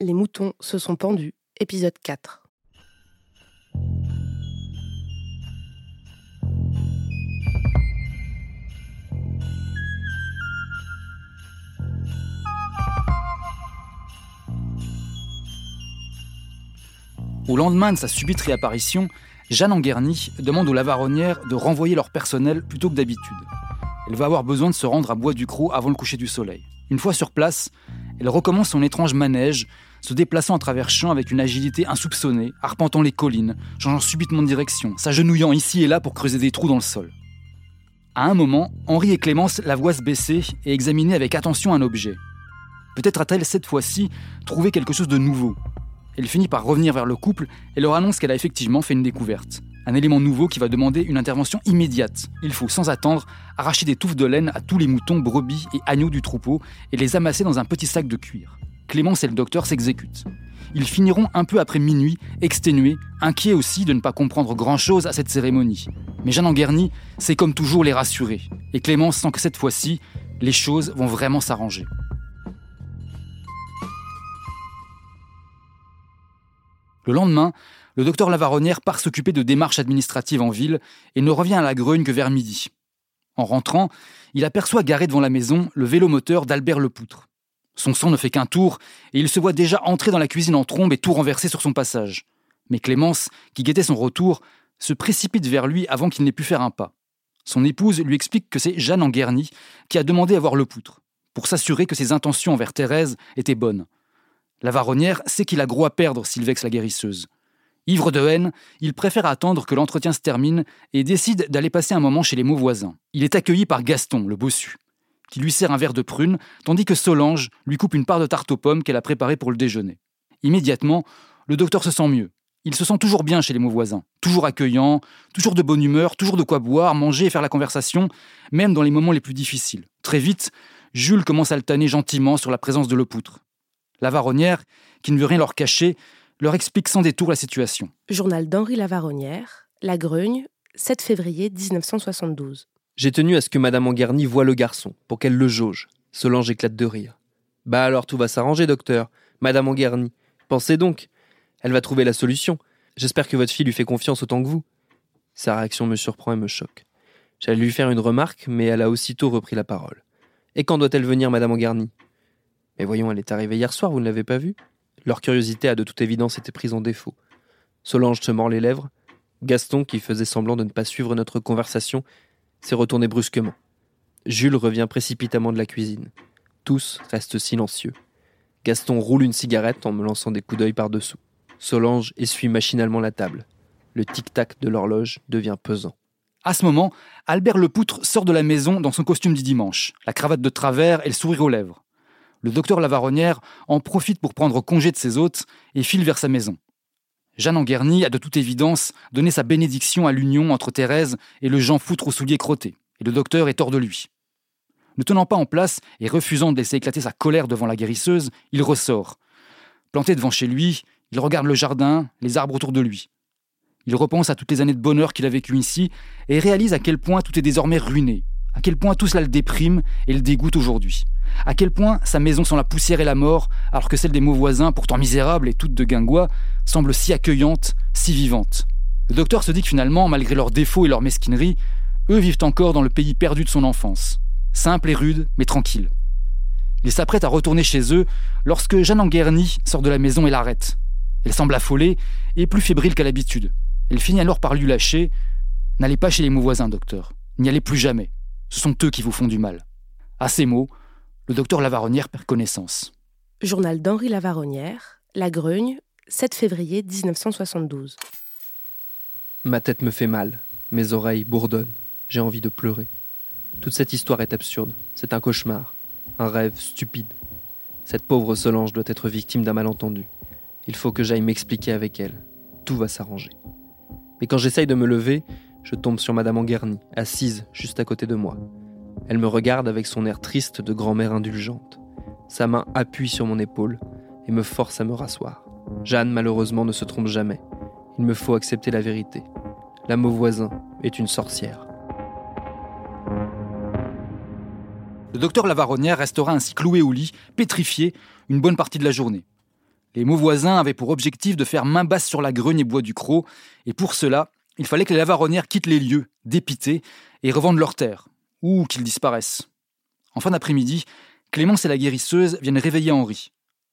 Les moutons se sont pendus, épisode 4. Au lendemain de sa subite réapparition, Jeanne Anguerny demande aux Lavaronnières de renvoyer leur personnel plutôt que d'habitude. Elle va avoir besoin de se rendre à Bois du Croc avant le coucher du soleil. Une fois sur place, elle recommence son étrange manège, se déplaçant à travers champs avec une agilité insoupçonnée, arpentant les collines, changeant subitement de direction, s'agenouillant ici et là pour creuser des trous dans le sol. À un moment, Henri et Clémence la voient se baisser et examiner avec attention un objet. Peut-être a-t-elle cette fois-ci trouvé quelque chose de nouveau, elle finit par revenir vers le couple et leur annonce qu'elle a effectivement fait une découverte. Un élément nouveau qui va demander une intervention immédiate. Il faut, sans attendre, arracher des touffes de laine à tous les moutons, brebis et agneaux du troupeau et les amasser dans un petit sac de cuir. Clémence et le docteur s'exécutent. Ils finiront un peu après minuit, exténués, inquiets aussi de ne pas comprendre grand-chose à cette cérémonie. Mais Jeanne Anguerny c'est comme toujours les rassurer. Et Clémence sent que cette fois-ci, les choses vont vraiment s'arranger. Le lendemain, le docteur Lavaronnière part s'occuper de démarches administratives en ville et ne revient à la Grogne que vers midi. En rentrant, il aperçoit garé devant la maison le vélomoteur d'Albert Lepoutre. Son sang ne fait qu'un tour et il se voit déjà entrer dans la cuisine en trombe et tout renverser sur son passage. Mais Clémence, qui guettait son retour, se précipite vers lui avant qu'il n'ait pu faire un pas. Son épouse lui explique que c'est Jeanne Anguerny qui a demandé à voir Lepoutre, pour s'assurer que ses intentions envers Thérèse étaient bonnes. La varonnière sait qu'il a gros à perdre s'il vexe la guérisseuse. Ivre de haine, il préfère attendre que l'entretien se termine et décide d'aller passer un moment chez les mots voisins. Il est accueilli par Gaston, le bossu, qui lui sert un verre de prune, tandis que Solange lui coupe une part de tarte aux pommes qu'elle a préparée pour le déjeuner. Immédiatement, le docteur se sent mieux. Il se sent toujours bien chez les mots voisins, toujours accueillant, toujours de bonne humeur, toujours de quoi boire, manger et faire la conversation, même dans les moments les plus difficiles. Très vite, Jules commence à altaner gentiment sur la présence de Lepoutre. La Varonnière, qui ne veut rien leur cacher, leur explique sans détour la situation. Journal d'Henri Lavaronnière, La Grogne, 7 février 1972. J'ai tenu à ce que Madame Anguerny voie le garçon, pour qu'elle le jauge. Solange éclate de rire. Bah alors tout va s'arranger, docteur. Madame Anguerny. Pensez donc. Elle va trouver la solution. J'espère que votre fille lui fait confiance autant que vous. Sa réaction me surprend et me choque. J'allais lui faire une remarque, mais elle a aussitôt repris la parole. Et quand doit-elle venir, Madame Anguerny mais voyons, elle est arrivée hier soir, vous ne l'avez pas vue? Leur curiosité a de toute évidence été prise en défaut. Solange se mord les lèvres. Gaston, qui faisait semblant de ne pas suivre notre conversation, s'est retourné brusquement. Jules revient précipitamment de la cuisine. Tous restent silencieux. Gaston roule une cigarette en me lançant des coups d'œil par-dessous. Solange essuie machinalement la table. Le tic-tac de l'horloge devient pesant. À ce moment, Albert Lepoutre sort de la maison dans son costume du dimanche, la cravate de travers et le sourire aux lèvres le docteur Lavaronnière en profite pour prendre congé de ses hôtes et file vers sa maison. Jeanne Anguerny a de toute évidence donné sa bénédiction à l'union entre Thérèse et le Jean Foutre aux souliers crottés, et le docteur est hors de lui. Ne tenant pas en place et refusant de laisser éclater sa colère devant la guérisseuse, il ressort. Planté devant chez lui, il regarde le jardin, les arbres autour de lui. Il repense à toutes les années de bonheur qu'il a vécues ici et réalise à quel point tout est désormais ruiné, à quel point tout cela le déprime et le dégoûte aujourd'hui. À quel point sa maison sent la poussière et la mort, alors que celle des mots voisins, pourtant misérables et toutes de guingois, semble si accueillante, si vivante. Le docteur se dit que finalement, malgré leurs défauts et leur mesquinerie, eux vivent encore dans le pays perdu de son enfance. Simple et rude, mais tranquille. Il s'apprête à retourner chez eux lorsque Jeanne Anguerny sort de la maison et l'arrête. Elle semble affolée et plus fébrile qu'à l'habitude. Elle finit alors par lui lâcher N'allez pas chez les mots voisins, docteur. N'y allez plus jamais. Ce sont eux qui vous font du mal. À ces mots, le docteur Lavaronnière perd connaissance. Journal d'Henri Lavaronnière, La Grogne, 7 février 1972. Ma tête me fait mal, mes oreilles bourdonnent, j'ai envie de pleurer. Toute cette histoire est absurde, c'est un cauchemar, un rêve stupide. Cette pauvre Solange doit être victime d'un malentendu. Il faut que j'aille m'expliquer avec elle. Tout va s'arranger. Mais quand j'essaye de me lever, je tombe sur Madame Anguerny, assise juste à côté de moi. Elle me regarde avec son air triste de grand-mère indulgente. Sa main appuie sur mon épaule et me force à me rasseoir. Jeanne, malheureusement, ne se trompe jamais. Il me faut accepter la vérité. La voisin est une sorcière. Le docteur Lavaronnière restera ainsi cloué au lit, pétrifié, une bonne partie de la journée. Les mots voisins avaient pour objectif de faire main basse sur la Grugne et Bois du Croc, et pour cela, il fallait que les Lavaronnières quittent les lieux, dépités, et revendent leurs terres, ou qu'ils disparaissent. En fin d'après-midi, Clémence et la guérisseuse viennent réveiller Henri.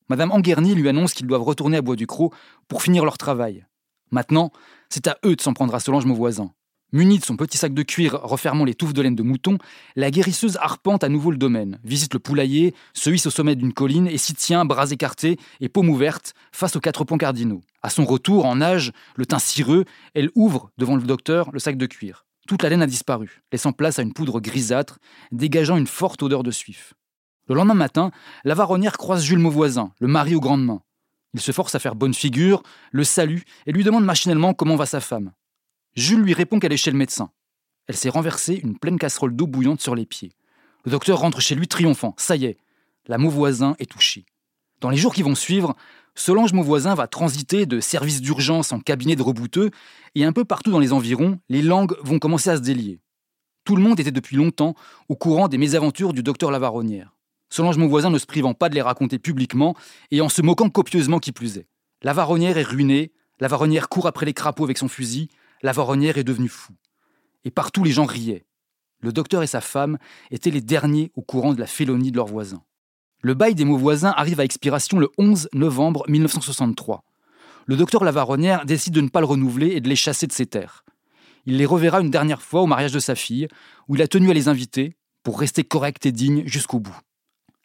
Madame Anguerny lui annonce qu'ils doivent retourner à Bois du Croc pour finir leur travail. Maintenant, c'est à eux de s'en prendre à Solange voisin. Munie de son petit sac de cuir refermant les touffes de laine de mouton, la guérisseuse arpente à nouveau le domaine, visite le poulailler, se hisse au sommet d'une colline et s'y tient, bras écartés et paume ouverte, face aux quatre points cardinaux. À son retour, en nage, le teint cireux, elle ouvre, devant le docteur, le sac de cuir. Toute la laine a disparu, laissant place à une poudre grisâtre, dégageant une forte odeur de suif. Le lendemain matin, la varonnière croise Jules Mauvoisin, le mari aux grandes mains. Il se force à faire bonne figure, le salue et lui demande machinalement comment va sa femme. Jules lui répond qu'elle est chez le médecin. Elle s'est renversée une pleine casserole d'eau bouillante sur les pieds. Le docteur rentre chez lui triomphant. Ça y est, la Mauvoisin est touchée. Dans les jours qui vont suivre, Solange Mauvoisin va transiter de service d'urgence en cabinet de rebouteux, et un peu partout dans les environs, les langues vont commencer à se délier. Tout le monde était depuis longtemps au courant des mésaventures du docteur Lavaronnière. Solange Mauvoisin ne se privant pas de les raconter publiquement et en se moquant copieusement qui plus est. La Varonnière est ruinée, la Varonnière court après les crapauds avec son fusil, la Varonnière est devenue fou. Et partout les gens riaient. Le docteur et sa femme étaient les derniers au courant de la félonie de leurs voisins. Le bail des Mauvoisins arrive à expiration le 11 novembre 1963. Le docteur Lavaronnière décide de ne pas le renouveler et de les chasser de ses terres. Il les reverra une dernière fois au mariage de sa fille, où il a tenu à les inviter pour rester correct et digne jusqu'au bout.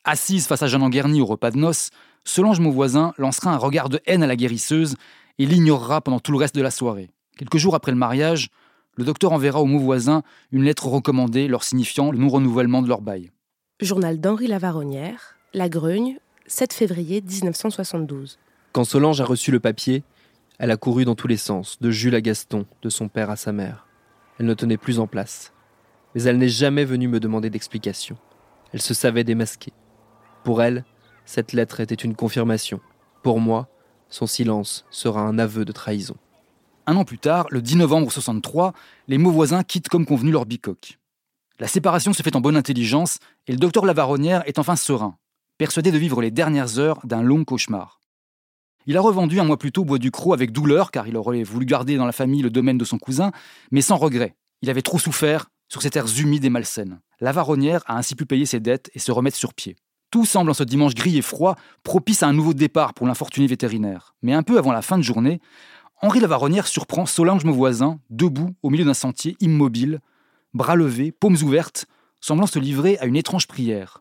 Assise face à Jeanne Anguerny au repas de noces, Solange Mauvoisin lancera un regard de haine à la guérisseuse et l'ignorera pendant tout le reste de la soirée. Quelques jours après le mariage, le docteur enverra aux Mauvoisins une lettre recommandée leur signifiant le non-renouvellement de leur bail. Journal d'Henri Lavaronnière, La Grugne, 7 février 1972. Quand Solange a reçu le papier, elle a couru dans tous les sens, de Jules à Gaston, de son père à sa mère. Elle ne tenait plus en place. Mais elle n'est jamais venue me demander d'explication. Elle se savait démasquée. Pour elle, cette lettre était une confirmation. Pour moi, son silence sera un aveu de trahison. Un an plus tard, le 10 novembre 63, les voisins quittent comme convenu leur bicoque. La séparation se fait en bonne intelligence et le docteur Lavaronnière est enfin serein, persuadé de vivre les dernières heures d'un long cauchemar. Il a revendu un mois plus tôt Bois du Croc avec douleur car il aurait voulu garder dans la famille le domaine de son cousin, mais sans regret. Il avait trop souffert sur ces terres humides et malsaines. Lavaronnière a ainsi pu payer ses dettes et se remettre sur pied. Tout semble en ce dimanche gris et froid propice à un nouveau départ pour l'infortuné vétérinaire. Mais un peu avant la fin de journée, Henri Lavaronnière surprend Solange voisin, debout au milieu d'un sentier immobile, bras levés, paumes ouvertes, semblant se livrer à une étrange prière.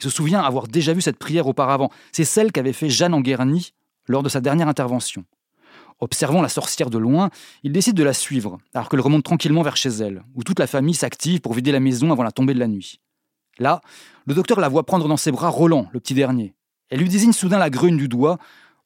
Il se souvient avoir déjà vu cette prière auparavant. C'est celle qu'avait fait Jeanne Anguerny lors de sa dernière intervention. Observant la sorcière de loin, il décide de la suivre, alors qu'elle remonte tranquillement vers chez elle, où toute la famille s'active pour vider la maison avant la tombée de la nuit. Là, le docteur la voit prendre dans ses bras Roland, le petit dernier. Elle lui désigne soudain la grugne du doigt,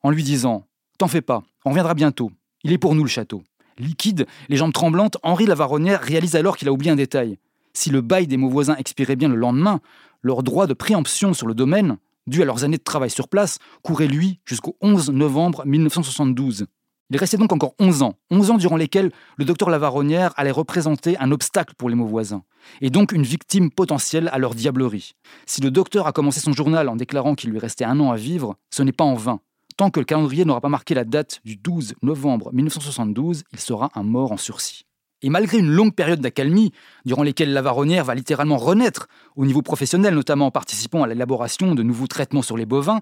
en lui disant T'en fais pas, on reviendra bientôt. Il est pour nous le château. Liquide, les jambes tremblantes, Henri Lavaronnière réalise alors qu'il a oublié un détail. Si le bail des voisins expirait bien le lendemain, leur droit de préemption sur le domaine, dû à leurs années de travail sur place, courait lui jusqu'au 11 novembre 1972. Il restait donc encore 11 ans, 11 ans durant lesquels le docteur Lavaronnière allait représenter un obstacle pour les voisins, et donc une victime potentielle à leur diablerie. Si le docteur a commencé son journal en déclarant qu'il lui restait un an à vivre, ce n'est pas en vain. Tant que le calendrier n'aura pas marqué la date du 12 novembre 1972, il sera un mort en sursis. Et malgré une longue période d'accalmie, durant lesquelles Lavaronnière va littéralement renaître, au niveau professionnel notamment en participant à l'élaboration de nouveaux traitements sur les bovins,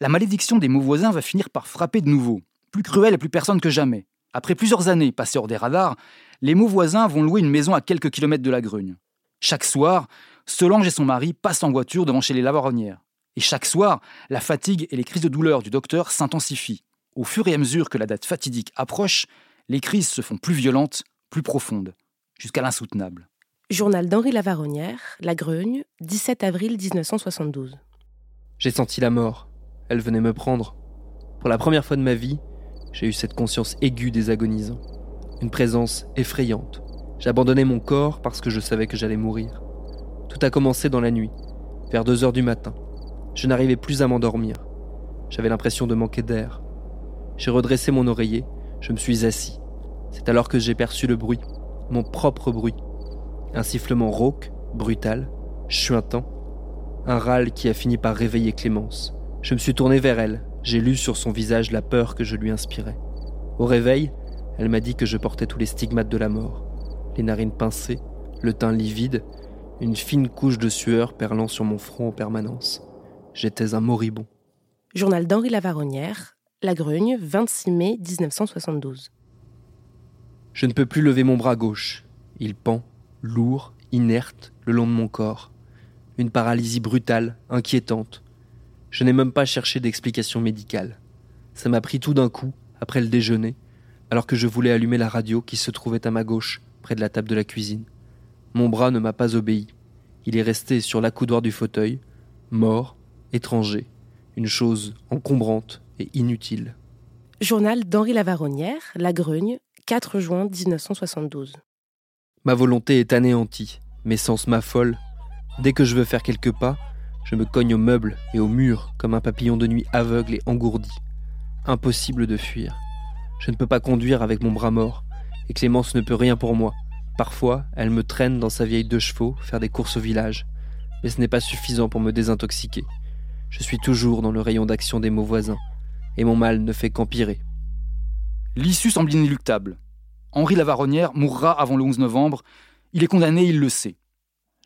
la malédiction des voisins va finir par frapper de nouveau, plus cruel et plus personne que jamais. Après plusieurs années passées hors des radars, les mots voisins vont louer une maison à quelques kilomètres de la Grugne. Chaque soir, Solange et son mari passent en voiture devant chez les Lavaronnières. Et chaque soir, la fatigue et les crises de douleur du docteur s'intensifient. Au fur et à mesure que la date fatidique approche, les crises se font plus violentes, plus profondes, jusqu'à l'insoutenable. Journal d'Henri Lavaronnière, La Grugne, 17 avril 1972. J'ai senti la mort. Elle venait me prendre. Pour la première fois de ma vie, j'ai eu cette conscience aiguë des agonisants. Une présence effrayante. J'abandonnais mon corps parce que je savais que j'allais mourir. Tout a commencé dans la nuit, vers 2 heures du matin. Je n'arrivais plus à m'endormir. J'avais l'impression de manquer d'air. J'ai redressé mon oreiller, je me suis assis. C'est alors que j'ai perçu le bruit, mon propre bruit. Un sifflement rauque, brutal, chuintant. Un râle qui a fini par réveiller Clémence. Je me suis tourné vers elle, j'ai lu sur son visage la peur que je lui inspirais. Au réveil, elle m'a dit que je portais tous les stigmates de la mort. Les narines pincées, le teint livide, une fine couche de sueur perlant sur mon front en permanence. J'étais un moribond. Journal d'Henri Lavaronnière, La Grugne, 26 mai 1972. Je ne peux plus lever mon bras gauche. Il pend, lourd, inerte, le long de mon corps. Une paralysie brutale, inquiétante. Je n'ai même pas cherché d'explication médicale. Ça m'a pris tout d'un coup, après le déjeuner, alors que je voulais allumer la radio qui se trouvait à ma gauche, près de la table de la cuisine. Mon bras ne m'a pas obéi. Il est resté sur l'accoudoir du fauteuil, mort, étranger, une chose encombrante et inutile. Journal d'Henri Lavaronnière, La Grugne, 4 juin 1972. Ma volonté est anéantie, mes sens m'affolent. Dès que je veux faire quelques pas, je me cogne aux meubles et aux murs comme un papillon de nuit aveugle et engourdi. Impossible de fuir. Je ne peux pas conduire avec mon bras mort, et Clémence ne peut rien pour moi. Parfois, elle me traîne dans sa vieille deux chevaux faire des courses au village, mais ce n'est pas suffisant pour me désintoxiquer. Je suis toujours dans le rayon d'action des mots voisins, et mon mal ne fait qu'empirer. L'issue semble inéluctable. Henri Lavaronnière mourra avant le 11 novembre. Il est condamné, il le sait.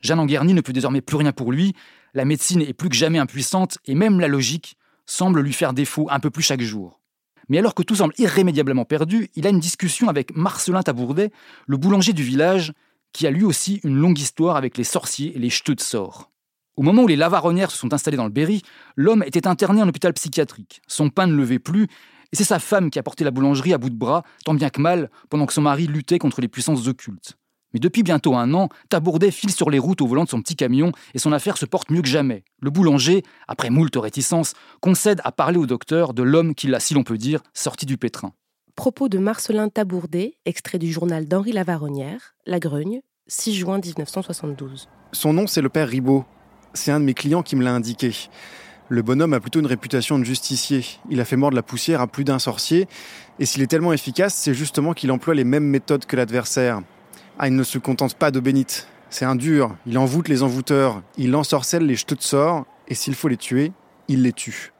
Jeanne Anguerny ne peut désormais plus rien pour lui. La médecine est plus que jamais impuissante et même la logique semble lui faire défaut un peu plus chaque jour. Mais alors que tout semble irrémédiablement perdu, il a une discussion avec Marcelin Tabourdet, le boulanger du village, qui a lui aussi une longue histoire avec les sorciers et les jeteux de sorts. Au moment où les lavaronnières se sont installés dans le Berry, l'homme était interné en hôpital psychiatrique. Son pain ne levait plus, et c'est sa femme qui a porté la boulangerie à bout de bras, tant bien que mal, pendant que son mari luttait contre les puissances occultes. Mais depuis bientôt un an, Tabourdet file sur les routes au volant de son petit camion et son affaire se porte mieux que jamais. Le boulanger, après moult réticences, concède à parler au docteur de l'homme qui l'a, si l'on peut dire, sorti du pétrin. Propos de Marcelin Tabourdet, extrait du journal d'Henri Lavaronnière, La Grugne, 6 juin 1972. Son nom, c'est le père Ribot. C'est un de mes clients qui me l'a indiqué. Le bonhomme a plutôt une réputation de justicier. Il a fait mordre la poussière à plus d'un sorcier. Et s'il est tellement efficace, c'est justement qu'il emploie les mêmes méthodes que l'adversaire. Ah, il ne se contente pas d'eau bénite. C'est un dur. Il envoûte les envoûteurs. Il ensorcelle les jeteux de sort. Et s'il faut les tuer, il les tue.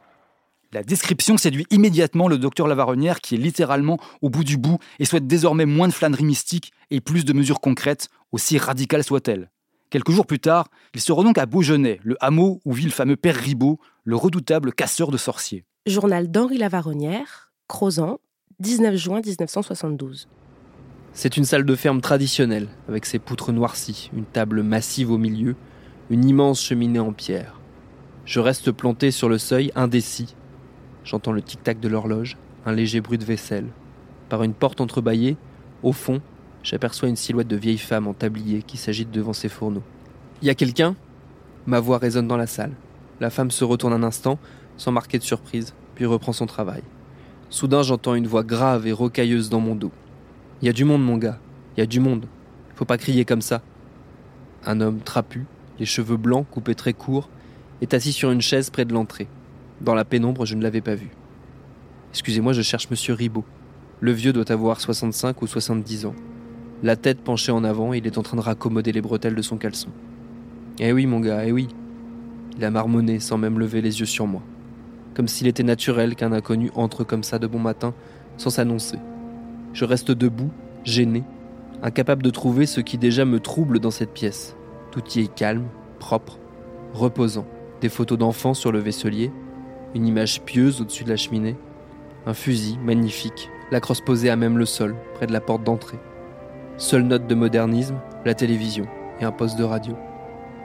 La description séduit immédiatement le docteur Lavaronnière qui est littéralement au bout du bout et souhaite désormais moins de flâneries mystiques et plus de mesures concrètes, aussi radicales soient-elles. Quelques jours plus tard, il se rend donc à Beaugenais, le hameau où vit le fameux père Ribot, le redoutable casseur de sorciers. Journal d'Henri Lavaronnière, Crozan, 19 juin 1972. C'est une salle de ferme traditionnelle, avec ses poutres noircies, une table massive au milieu, une immense cheminée en pierre. Je reste planté sur le seuil, indécis. J'entends le tic-tac de l'horloge, un léger bruit de vaisselle. Par une porte entrebâillée, au fond, j'aperçois une silhouette de vieille femme en tablier qui s'agite devant ses fourneaux. Y a quelqu'un? Ma voix résonne dans la salle. La femme se retourne un instant, sans marquer de surprise, puis reprend son travail. Soudain, j'entends une voix grave et rocailleuse dans mon dos. Y a du monde, mon gars. Y a du monde. Faut pas crier comme ça. Un homme trapu, les cheveux blancs coupés très courts, est assis sur une chaise près de l'entrée. Dans la pénombre, je ne l'avais pas vu. Excusez-moi, je cherche monsieur Ribot. Le vieux doit avoir 65 ou 70 ans. La tête penchée en avant, il est en train de raccommoder les bretelles de son caleçon. Eh oui, mon gars, eh oui. Il a marmonné sans même lever les yeux sur moi. Comme s'il était naturel qu'un inconnu entre comme ça de bon matin, sans s'annoncer. Je reste debout, gêné, incapable de trouver ce qui déjà me trouble dans cette pièce. Tout y est calme, propre, reposant. Des photos d'enfants sur le vaisselier, une image pieuse au-dessus de la cheminée, un fusil magnifique, la crosse posée à même le sol, près de la porte d'entrée. Seule note de modernisme, la télévision et un poste de radio.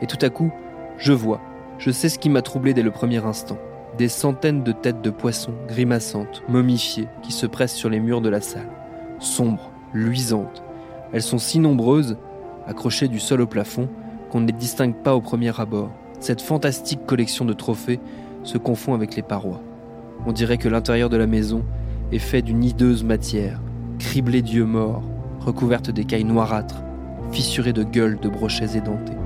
Et tout à coup, je vois, je sais ce qui m'a troublé dès le premier instant. Des centaines de têtes de poissons grimaçantes, momifiées, qui se pressent sur les murs de la salle sombres, luisantes. Elles sont si nombreuses, accrochées du sol au plafond, qu'on ne les distingue pas au premier abord. Cette fantastique collection de trophées se confond avec les parois. On dirait que l'intérieur de la maison est fait d'une hideuse matière, criblée d'yeux morts, recouverte d'écailles noirâtres, fissurée de gueules de brochets édentés.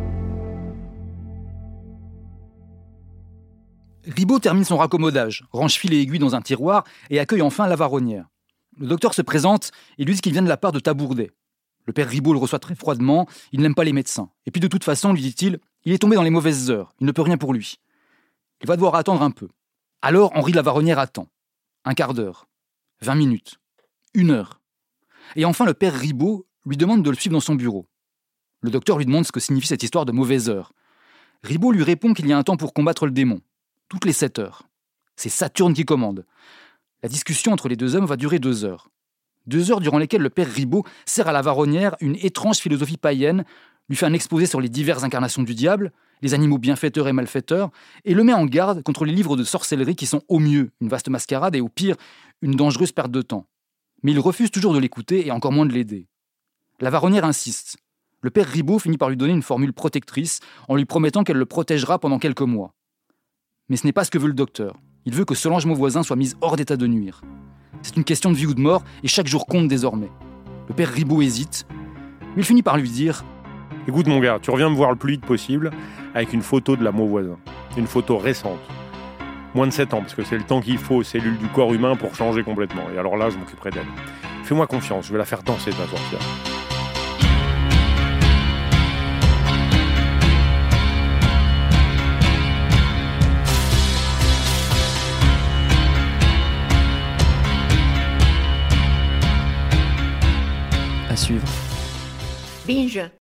Ribot termine son raccommodage, range fil et aiguille dans un tiroir et accueille enfin la varonnière. Le docteur se présente et lui dit qu'il vient de la part de Tabourdet. Le père Ribot le reçoit très froidement, il n'aime pas les médecins. Et puis de toute façon, lui dit-il, il est tombé dans les mauvaises heures, il ne peut rien pour lui. Il va devoir attendre un peu. Alors Henri Lavaronnière attend. Un quart d'heure, vingt minutes, une heure. Et enfin le père Ribot lui demande de le suivre dans son bureau. Le docteur lui demande ce que signifie cette histoire de mauvaise heure. Ribot lui répond qu'il y a un temps pour combattre le démon, toutes les sept heures. C'est Saturne qui commande. La discussion entre les deux hommes va durer deux heures. Deux heures durant lesquelles le père Ribot sert à la varonnière une étrange philosophie païenne, lui fait un exposé sur les diverses incarnations du diable, les animaux bienfaiteurs et malfaiteurs, et le met en garde contre les livres de sorcellerie qui sont au mieux une vaste mascarade et au pire une dangereuse perte de temps. Mais il refuse toujours de l'écouter et encore moins de l'aider. La varonnière insiste. Le père Ribot finit par lui donner une formule protectrice en lui promettant qu'elle le protégera pendant quelques mois. Mais ce n'est pas ce que veut le docteur. Il veut que Solange Mauvoisin soit mise hors d'état de nuire. C'est une question de vie ou de mort, et chaque jour compte désormais. Le père Ribot hésite, mais il finit par lui dire Écoute mon gars, tu reviens me voir le plus vite possible avec une photo de la Mauvoisin. Une photo récente. Moins de 7 ans, parce que c'est le temps qu'il faut aux cellules du corps humain pour changer complètement. Et alors là, je m'occuperai d'elle. Fais-moi confiance, je vais la faire danser ta sorcière. À suivre. Binge.